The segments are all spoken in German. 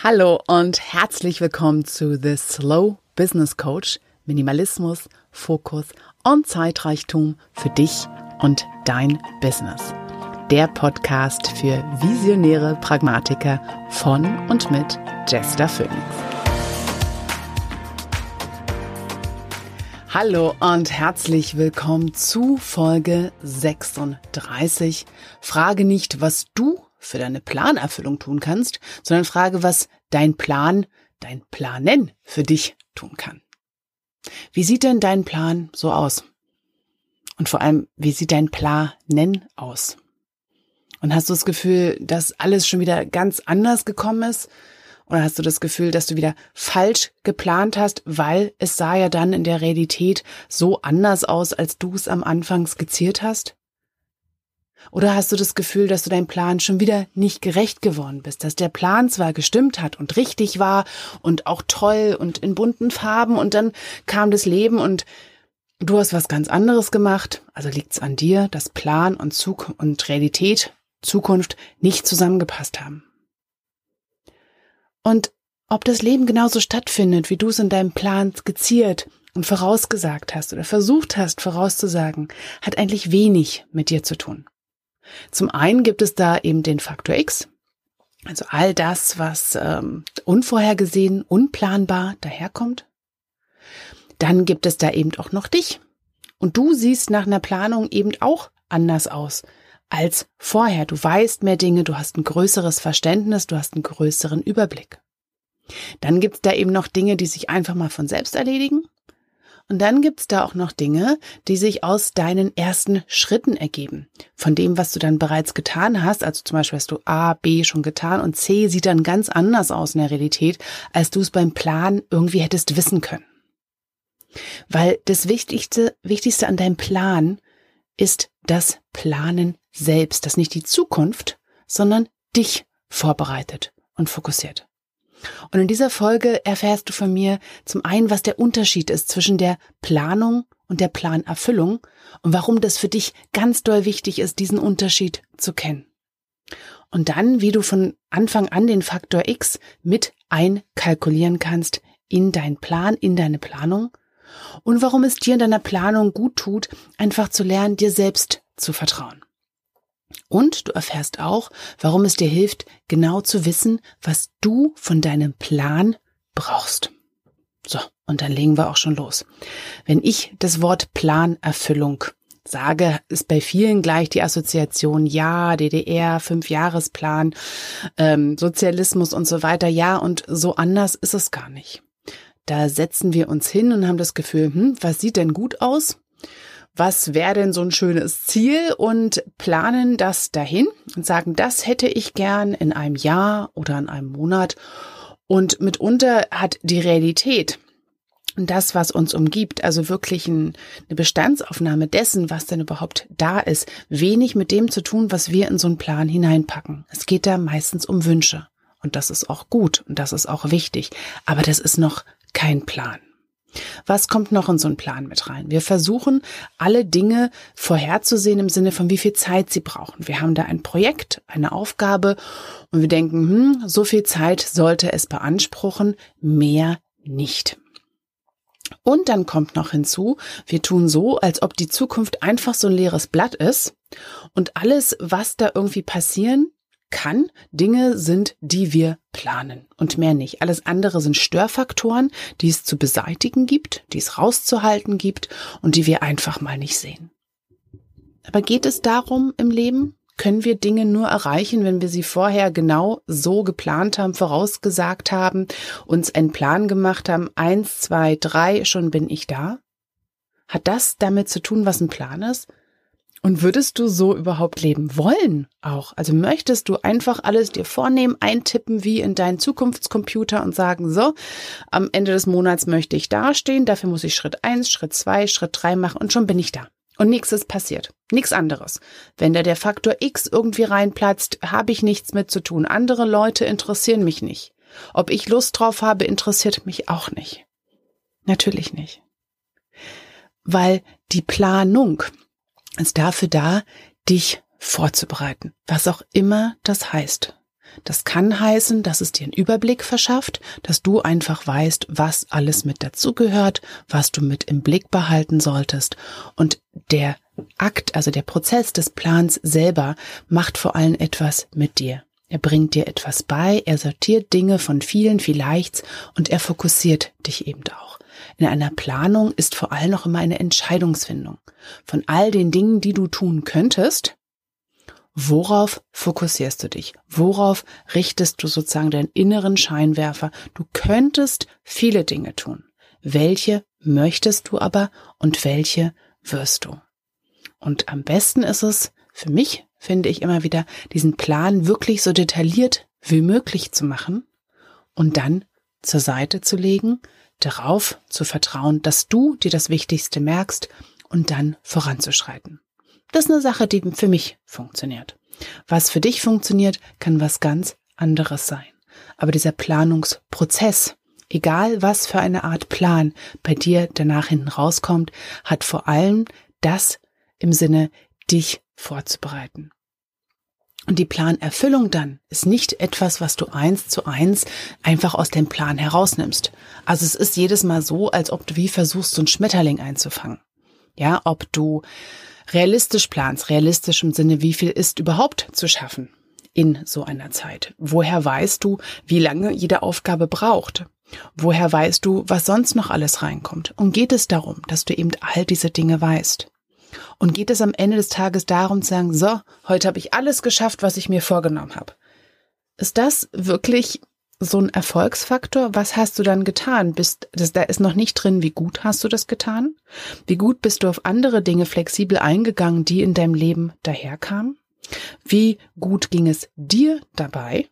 Hallo und herzlich willkommen zu The Slow Business Coach. Minimalismus, Fokus und Zeitreichtum für dich und dein Business. Der Podcast für visionäre Pragmatiker von und mit Jester Phoenix. Hallo und herzlich willkommen zu Folge 36. Frage nicht, was du für deine Planerfüllung tun kannst, sondern frage, was dein Plan, dein Planen für dich tun kann. Wie sieht denn dein Plan so aus? Und vor allem, wie sieht dein Planen aus? Und hast du das Gefühl, dass alles schon wieder ganz anders gekommen ist? Oder hast du das Gefühl, dass du wieder falsch geplant hast, weil es sah ja dann in der Realität so anders aus, als du es am Anfang skizziert hast? Oder hast du das Gefühl, dass du deinem Plan schon wieder nicht gerecht geworden bist, dass der Plan zwar gestimmt hat und richtig war und auch toll und in bunten Farben und dann kam das Leben und du hast was ganz anderes gemacht, also liegt's an dir, dass Plan und Zug und Realität, Zukunft nicht zusammengepasst haben. Und ob das Leben genauso stattfindet, wie du es in deinem Plan skizziert und vorausgesagt hast oder versucht hast vorauszusagen, hat eigentlich wenig mit dir zu tun. Zum einen gibt es da eben den Faktor X, also all das, was ähm, unvorhergesehen, unplanbar daherkommt. Dann gibt es da eben auch noch dich. Und du siehst nach einer Planung eben auch anders aus als vorher. Du weißt mehr Dinge, du hast ein größeres Verständnis, du hast einen größeren Überblick. Dann gibt es da eben noch Dinge, die sich einfach mal von selbst erledigen. Und dann gibt's da auch noch Dinge, die sich aus deinen ersten Schritten ergeben. Von dem, was du dann bereits getan hast. Also zum Beispiel hast du A, B schon getan und C sieht dann ganz anders aus in der Realität, als du es beim Plan irgendwie hättest wissen können. Weil das Wichtigste, Wichtigste an deinem Plan ist das Planen selbst, das nicht die Zukunft, sondern dich vorbereitet und fokussiert. Und in dieser Folge erfährst du von mir zum einen, was der Unterschied ist zwischen der Planung und der Planerfüllung und warum das für dich ganz doll wichtig ist, diesen Unterschied zu kennen. Und dann, wie du von Anfang an den Faktor X mit einkalkulieren kannst in deinen Plan, in deine Planung und warum es dir in deiner Planung gut tut, einfach zu lernen, dir selbst zu vertrauen. Und du erfährst auch, warum es dir hilft, genau zu wissen, was du von deinem Plan brauchst. So, und dann legen wir auch schon los. Wenn ich das Wort Planerfüllung sage, ist bei vielen gleich die Assoziation, ja, DDR, Fünfjahresplan, ähm, Sozialismus und so weiter. Ja, und so anders ist es gar nicht. Da setzen wir uns hin und haben das Gefühl, hm, was sieht denn gut aus? Was wäre denn so ein schönes Ziel und planen das dahin und sagen, das hätte ich gern in einem Jahr oder in einem Monat. Und mitunter hat die Realität und das, was uns umgibt, also wirklich ein, eine Bestandsaufnahme dessen, was denn überhaupt da ist, wenig mit dem zu tun, was wir in so einen Plan hineinpacken. Es geht da meistens um Wünsche. Und das ist auch gut und das ist auch wichtig. Aber das ist noch kein Plan. Was kommt noch in so einen Plan mit rein? Wir versuchen, alle Dinge vorherzusehen im Sinne von, wie viel Zeit sie brauchen. Wir haben da ein Projekt, eine Aufgabe und wir denken, hm, so viel Zeit sollte es beanspruchen, mehr nicht. Und dann kommt noch hinzu, wir tun so, als ob die Zukunft einfach so ein leeres Blatt ist und alles, was da irgendwie passieren kann, Dinge sind, die wir planen und mehr nicht. Alles andere sind Störfaktoren, die es zu beseitigen gibt, die es rauszuhalten gibt und die wir einfach mal nicht sehen. Aber geht es darum im Leben? Können wir Dinge nur erreichen, wenn wir sie vorher genau so geplant haben, vorausgesagt haben, uns einen Plan gemacht haben, eins, zwei, drei, schon bin ich da? Hat das damit zu tun, was ein Plan ist? Und würdest du so überhaupt leben wollen auch? Also möchtest du einfach alles dir vornehmen, eintippen wie in deinen Zukunftscomputer und sagen, so, am Ende des Monats möchte ich dastehen, dafür muss ich Schritt eins, Schritt zwei, Schritt drei machen und schon bin ich da. Und nichts ist passiert. Nichts anderes. Wenn da der Faktor X irgendwie reinplatzt, habe ich nichts mit zu tun. Andere Leute interessieren mich nicht. Ob ich Lust drauf habe, interessiert mich auch nicht. Natürlich nicht. Weil die Planung, ist dafür da, dich vorzubereiten, was auch immer das heißt. Das kann heißen, dass es dir einen Überblick verschafft, dass du einfach weißt, was alles mit dazugehört, was du mit im Blick behalten solltest. Und der Akt, also der Prozess des Plans selber, macht vor allem etwas mit dir. Er bringt dir etwas bei, er sortiert Dinge von vielen vielleicht und er fokussiert dich eben auch. In einer Planung ist vor allem noch immer eine Entscheidungsfindung. Von all den Dingen, die du tun könntest, worauf fokussierst du dich? Worauf richtest du sozusagen deinen inneren Scheinwerfer? Du könntest viele Dinge tun. Welche möchtest du aber und welche wirst du? Und am besten ist es, für mich finde ich immer wieder, diesen Plan wirklich so detailliert wie möglich zu machen und dann zur Seite zu legen, darauf zu vertrauen, dass du dir das Wichtigste merkst und dann voranzuschreiten. Das ist eine Sache, die für mich funktioniert. Was für dich funktioniert, kann was ganz anderes sein. Aber dieser Planungsprozess, egal was für eine Art Plan bei dir danach hinten rauskommt, hat vor allem das im Sinne, dich vorzubereiten. Und die Planerfüllung dann ist nicht etwas, was du eins zu eins einfach aus dem Plan herausnimmst. Also es ist jedes Mal so, als ob du wie versuchst, so einen Schmetterling einzufangen. Ja, ob du realistisch planst, realistisch im Sinne, wie viel ist überhaupt zu schaffen in so einer Zeit? Woher weißt du, wie lange jede Aufgabe braucht? Woher weißt du, was sonst noch alles reinkommt? Und geht es darum, dass du eben all diese Dinge weißt? Und geht es am Ende des Tages darum zu sagen, so, heute habe ich alles geschafft, was ich mir vorgenommen habe? Ist das wirklich so ein Erfolgsfaktor? Was hast du dann getan? Bist, das, da ist noch nicht drin, wie gut hast du das getan? Wie gut bist du auf andere Dinge flexibel eingegangen, die in deinem Leben daherkamen? Wie gut ging es dir dabei?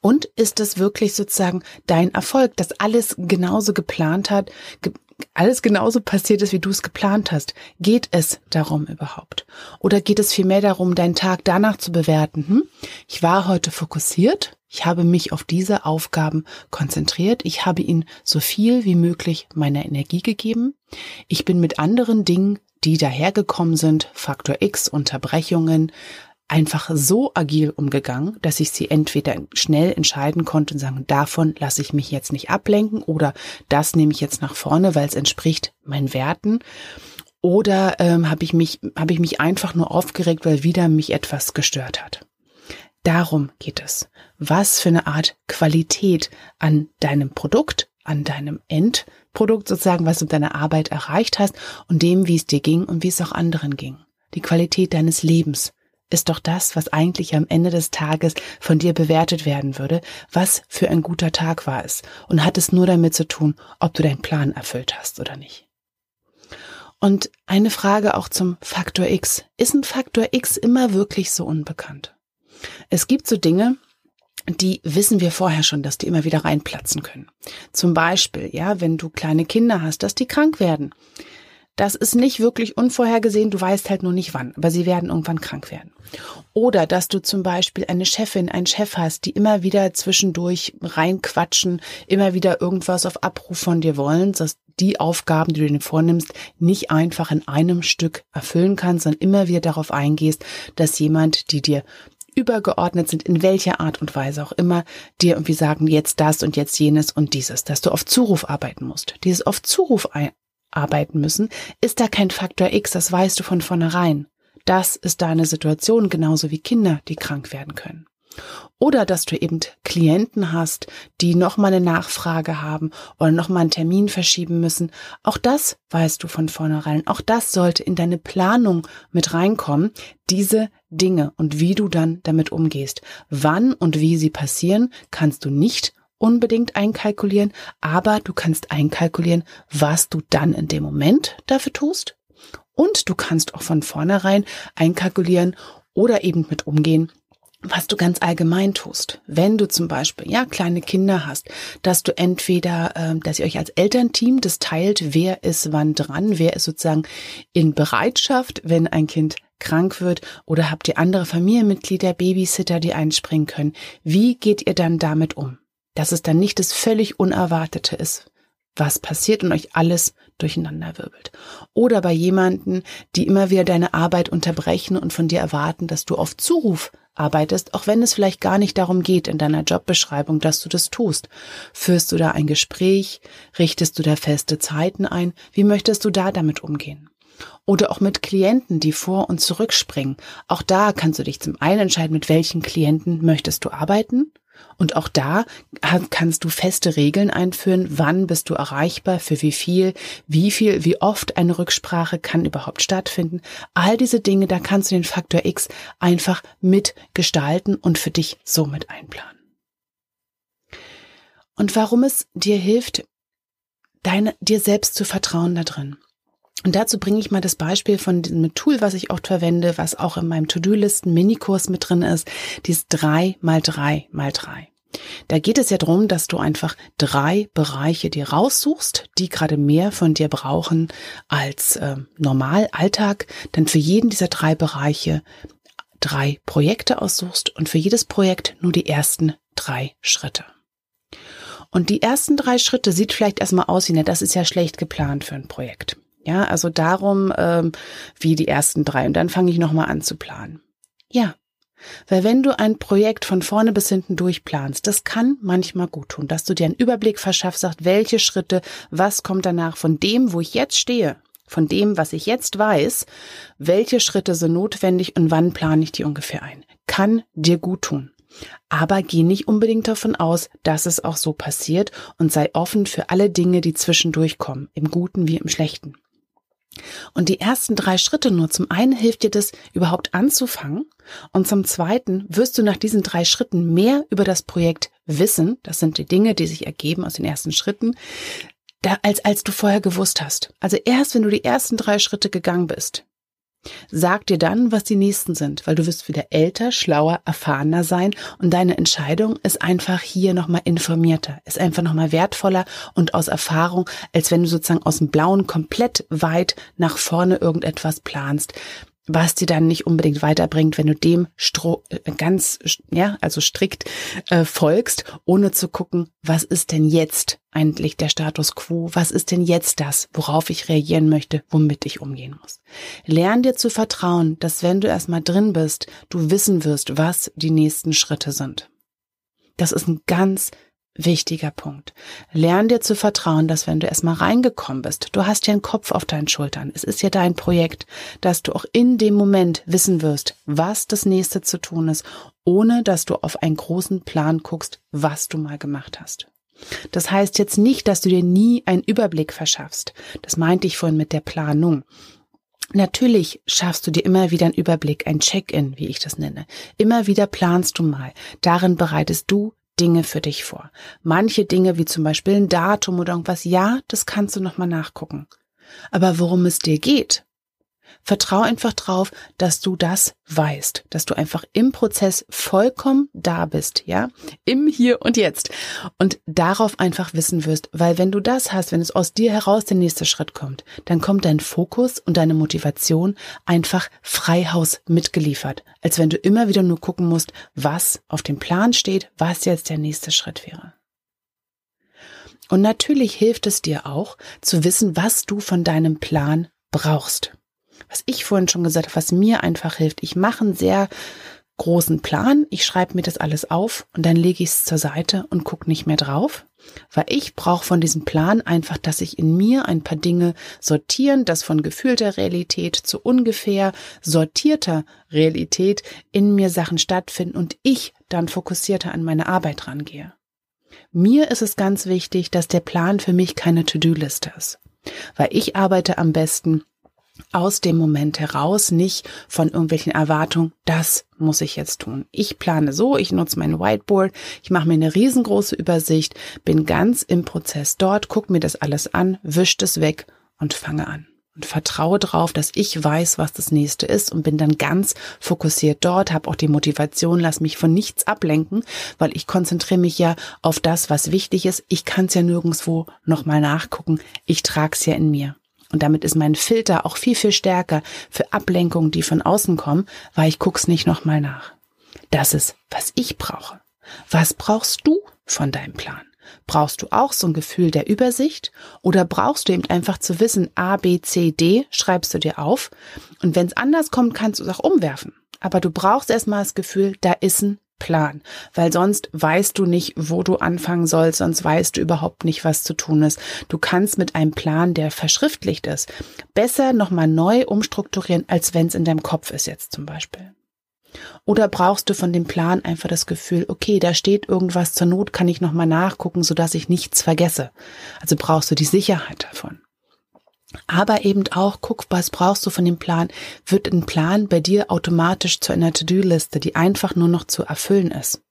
Und ist es wirklich sozusagen dein Erfolg, dass alles genauso geplant hat, ge alles genauso passiert ist, wie du es geplant hast? Geht es darum überhaupt? Oder geht es vielmehr darum, deinen Tag danach zu bewerten? Hm? Ich war heute fokussiert, ich habe mich auf diese Aufgaben konzentriert, ich habe ihnen so viel wie möglich meiner Energie gegeben. Ich bin mit anderen Dingen, die dahergekommen sind, Faktor X, Unterbrechungen, einfach so agil umgegangen, dass ich sie entweder schnell entscheiden konnte und sagen, davon lasse ich mich jetzt nicht ablenken oder das nehme ich jetzt nach vorne, weil es entspricht meinen Werten. Oder ähm, habe ich mich habe ich mich einfach nur aufgeregt, weil wieder mich etwas gestört hat. Darum geht es. Was für eine Art Qualität an deinem Produkt, an deinem Endprodukt sozusagen, was du mit deiner Arbeit erreicht hast und dem, wie es dir ging und wie es auch anderen ging. Die Qualität deines Lebens, ist doch das, was eigentlich am Ende des Tages von dir bewertet werden würde, was für ein guter Tag war es und hat es nur damit zu tun, ob du deinen Plan erfüllt hast oder nicht. Und eine Frage auch zum Faktor X. Ist ein Faktor X immer wirklich so unbekannt? Es gibt so Dinge, die wissen wir vorher schon, dass die immer wieder reinplatzen können. Zum Beispiel, ja, wenn du kleine Kinder hast, dass die krank werden. Das ist nicht wirklich unvorhergesehen, du weißt halt nur nicht wann, aber sie werden irgendwann krank werden. Oder dass du zum Beispiel eine Chefin, einen Chef hast, die immer wieder zwischendurch reinquatschen, immer wieder irgendwas auf Abruf von dir wollen, dass die Aufgaben, die du dir vornimmst, nicht einfach in einem Stück erfüllen kannst, sondern immer wieder darauf eingehst, dass jemand, die dir übergeordnet sind, in welcher Art und Weise auch immer, dir irgendwie sagen, jetzt das und jetzt jenes und dieses, dass du auf Zuruf arbeiten musst. Dieses auf Zuruf arbeiten müssen, ist da kein Faktor X, das weißt du von vornherein. Das ist deine Situation, genauso wie Kinder, die krank werden können. Oder dass du eben Klienten hast, die nochmal eine Nachfrage haben oder nochmal einen Termin verschieben müssen. Auch das weißt du von vornherein. Auch das sollte in deine Planung mit reinkommen. Diese Dinge und wie du dann damit umgehst. Wann und wie sie passieren, kannst du nicht unbedingt einkalkulieren, aber du kannst einkalkulieren, was du dann in dem Moment dafür tust. Und du kannst auch von vornherein einkalkulieren oder eben mit umgehen, was du ganz allgemein tust. Wenn du zum Beispiel ja kleine Kinder hast, dass du entweder, äh, dass ihr euch als Elternteam das teilt, wer ist wann dran, wer ist sozusagen in Bereitschaft, wenn ein Kind krank wird, oder habt ihr andere Familienmitglieder, Babysitter, die einspringen können. Wie geht ihr dann damit um? Dass es dann nicht das völlig Unerwartete ist, was passiert und euch alles durcheinander wirbelt. Oder bei jemanden, die immer wieder deine Arbeit unterbrechen und von dir erwarten, dass du auf Zuruf arbeitest, auch wenn es vielleicht gar nicht darum geht in deiner Jobbeschreibung, dass du das tust. Führst du da ein Gespräch? Richtest du da feste Zeiten ein? Wie möchtest du da damit umgehen? Oder auch mit Klienten, die vor und zurückspringen. Auch da kannst du dich zum einen entscheiden, mit welchen Klienten möchtest du arbeiten und auch da kannst du feste Regeln einführen, wann bist du erreichbar, für wie viel, wie viel, wie oft eine Rücksprache kann überhaupt stattfinden. All diese Dinge, da kannst du den Faktor X einfach mitgestalten und für dich somit einplanen. Und warum es dir hilft, deine, dir selbst zu vertrauen da drin. Und dazu bringe ich mal das Beispiel von diesem Tool, was ich oft verwende, was auch in meinem To-Do-Listen-Minikurs mit drin ist, dieses 3 mal 3 mal 3. Da geht es ja darum, dass du einfach drei Bereiche dir raussuchst, die gerade mehr von dir brauchen als äh, normal Alltag. Dann für jeden dieser drei Bereiche drei Projekte aussuchst und für jedes Projekt nur die ersten drei Schritte. Und die ersten drei Schritte sieht vielleicht erstmal aus wie, ne, das ist ja schlecht geplant für ein Projekt. Ja, also darum, ähm, wie die ersten drei. Und dann fange ich nochmal an zu planen. Ja, weil wenn du ein Projekt von vorne bis hinten durchplanst, das kann manchmal gut tun, dass du dir einen Überblick verschaffst, sagst, welche Schritte, was kommt danach von dem, wo ich jetzt stehe, von dem, was ich jetzt weiß, welche Schritte sind notwendig und wann plane ich die ungefähr ein. Kann dir gut tun. Aber geh nicht unbedingt davon aus, dass es auch so passiert und sei offen für alle Dinge, die zwischendurch kommen, im Guten wie im Schlechten. Und die ersten drei Schritte nur, zum einen hilft dir das überhaupt anzufangen und zum zweiten wirst du nach diesen drei Schritten mehr über das Projekt wissen, das sind die Dinge, die sich ergeben aus den ersten Schritten, da, als als du vorher gewusst hast. Also erst wenn du die ersten drei Schritte gegangen bist, Sag dir dann, was die nächsten sind, weil du wirst wieder älter, schlauer, erfahrener sein und deine Entscheidung ist einfach hier nochmal informierter, ist einfach nochmal wertvoller und aus Erfahrung, als wenn du sozusagen aus dem Blauen komplett weit nach vorne irgendetwas planst was dir dann nicht unbedingt weiterbringt, wenn du dem Stro äh, ganz, ja, also strikt äh, folgst, ohne zu gucken, was ist denn jetzt eigentlich der Status quo? Was ist denn jetzt das, worauf ich reagieren möchte, womit ich umgehen muss? Lern dir zu vertrauen, dass wenn du erstmal drin bist, du wissen wirst, was die nächsten Schritte sind. Das ist ein ganz wichtiger Punkt. Lern dir zu vertrauen, dass wenn du erstmal reingekommen bist, du hast ja einen Kopf auf deinen Schultern. Es ist ja dein Projekt, dass du auch in dem Moment wissen wirst, was das nächste zu tun ist, ohne dass du auf einen großen Plan guckst, was du mal gemacht hast. Das heißt jetzt nicht, dass du dir nie einen Überblick verschaffst. Das meinte ich vorhin mit der Planung. Natürlich schaffst du dir immer wieder einen Überblick, ein Check-in, wie ich das nenne. Immer wieder planst du mal. Darin bereitest du Dinge für dich vor. Manche Dinge, wie zum Beispiel ein Datum oder irgendwas, ja, das kannst du nochmal nachgucken. Aber worum es dir geht, Vertrau einfach drauf, dass du das weißt, dass du einfach im Prozess vollkommen da bist, ja, im Hier und Jetzt. Und darauf einfach wissen wirst, weil wenn du das hast, wenn es aus dir heraus der nächste Schritt kommt, dann kommt dein Fokus und deine Motivation einfach Freihaus mitgeliefert, als wenn du immer wieder nur gucken musst, was auf dem Plan steht, was jetzt der nächste Schritt wäre. Und natürlich hilft es dir auch zu wissen, was du von deinem Plan brauchst was ich vorhin schon gesagt habe, was mir einfach hilft. Ich mache einen sehr großen Plan, ich schreibe mir das alles auf und dann lege ich es zur Seite und gucke nicht mehr drauf, weil ich brauche von diesem Plan einfach, dass ich in mir ein paar Dinge sortieren, dass von gefühlter Realität zu ungefähr sortierter Realität in mir Sachen stattfinden und ich dann fokussierter an meine Arbeit rangehe. Mir ist es ganz wichtig, dass der Plan für mich keine To-Do-Liste ist, weil ich arbeite am besten aus dem Moment heraus, nicht von irgendwelchen Erwartungen, das muss ich jetzt tun. Ich plane so, ich nutze mein Whiteboard, ich mache mir eine riesengroße Übersicht, bin ganz im Prozess dort, gucke mir das alles an, wischt es weg und fange an. Und vertraue darauf, dass ich weiß, was das nächste ist und bin dann ganz fokussiert dort, habe auch die Motivation, lass mich von nichts ablenken, weil ich konzentriere mich ja auf das, was wichtig ist. Ich kann es ja nirgendwo nochmal nachgucken. Ich trage es ja in mir. Und damit ist mein Filter auch viel, viel stärker für Ablenkungen, die von außen kommen, weil ich guck's nicht nochmal nach. Das ist, was ich brauche. Was brauchst du von deinem Plan? Brauchst du auch so ein Gefühl der Übersicht oder brauchst du eben einfach zu wissen, A, B, C, D schreibst du dir auf und wenn es anders kommt, kannst du es auch umwerfen. Aber du brauchst erstmal das Gefühl, da ist ein Plan, weil sonst weißt du nicht, wo du anfangen sollst, sonst weißt du überhaupt nicht, was zu tun ist. Du kannst mit einem Plan, der verschriftlicht ist, besser nochmal neu umstrukturieren, als wenn es in deinem Kopf ist jetzt zum Beispiel. Oder brauchst du von dem Plan einfach das Gefühl, okay, da steht irgendwas zur Not, kann ich nochmal nachgucken, sodass ich nichts vergesse. Also brauchst du die Sicherheit davon. Aber eben auch, guck, was brauchst du von dem Plan? Wird ein Plan bei dir automatisch zu einer To-Do-Liste, die einfach nur noch zu erfüllen ist?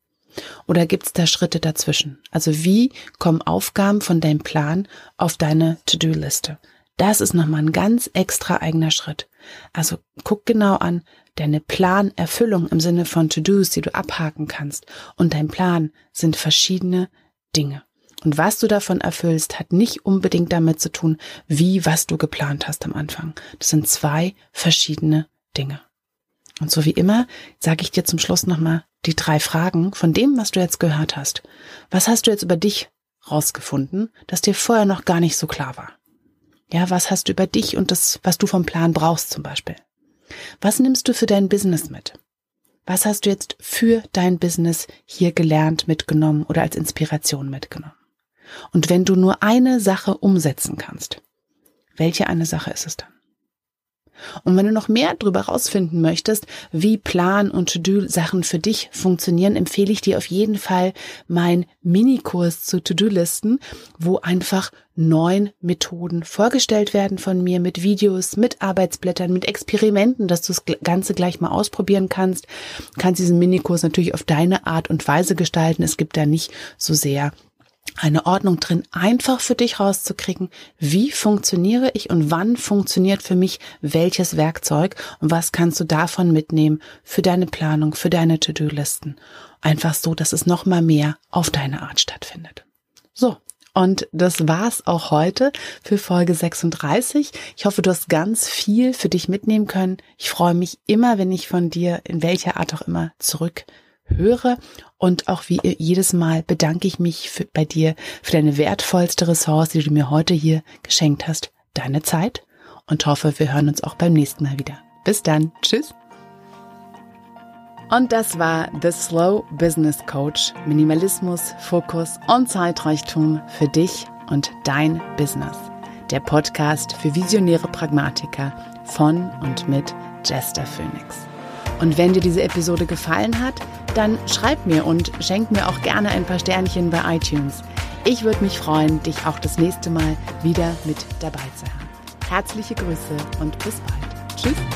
Oder gibt es da Schritte dazwischen? Also wie kommen Aufgaben von deinem Plan auf deine To-Do-Liste? Das ist nochmal ein ganz extra eigener Schritt. Also guck genau an, deine Planerfüllung im Sinne von To-Dos, die du abhaken kannst, und dein Plan sind verschiedene Dinge. Und was du davon erfüllst, hat nicht unbedingt damit zu tun, wie was du geplant hast am Anfang. Das sind zwei verschiedene Dinge. Und so wie immer sage ich dir zum Schluss nochmal die drei Fragen von dem, was du jetzt gehört hast. Was hast du jetzt über dich rausgefunden, das dir vorher noch gar nicht so klar war? Ja, was hast du über dich und das, was du vom Plan brauchst zum Beispiel? Was nimmst du für dein Business mit? Was hast du jetzt für dein Business hier gelernt, mitgenommen oder als Inspiration mitgenommen? Und wenn du nur eine Sache umsetzen kannst, welche eine Sache ist es dann? Und wenn du noch mehr darüber rausfinden möchtest, wie Plan und To-Do-Sachen für dich funktionieren, empfehle ich dir auf jeden Fall mein Minikurs zu To-Do-Listen, wo einfach neun Methoden vorgestellt werden von mir mit Videos, mit Arbeitsblättern, mit Experimenten, dass du das Ganze gleich mal ausprobieren kannst. Du kannst diesen Minikurs natürlich auf deine Art und Weise gestalten. Es gibt da nicht so sehr eine Ordnung drin, einfach für dich rauszukriegen, wie funktioniere ich und wann funktioniert für mich welches Werkzeug und was kannst du davon mitnehmen für deine Planung, für deine To-Do-Listen. Einfach so, dass es nochmal mehr auf deine Art stattfindet. So. Und das war's auch heute für Folge 36. Ich hoffe, du hast ganz viel für dich mitnehmen können. Ich freue mich immer, wenn ich von dir in welcher Art auch immer zurück höre. Und auch wie jedes Mal bedanke ich mich für, bei dir für deine wertvollste Ressource, die du mir heute hier geschenkt hast, deine Zeit. Und hoffe, wir hören uns auch beim nächsten Mal wieder. Bis dann. Tschüss. Und das war The Slow Business Coach. Minimalismus, Fokus und Zeitreichtum für dich und dein Business. Der Podcast für visionäre Pragmatiker von und mit Jester Phoenix. Und wenn dir diese Episode gefallen hat, dann schreib mir und schenk mir auch gerne ein paar Sternchen bei iTunes. Ich würde mich freuen, dich auch das nächste Mal wieder mit dabei zu haben. Herzliche Grüße und bis bald. Tschüss.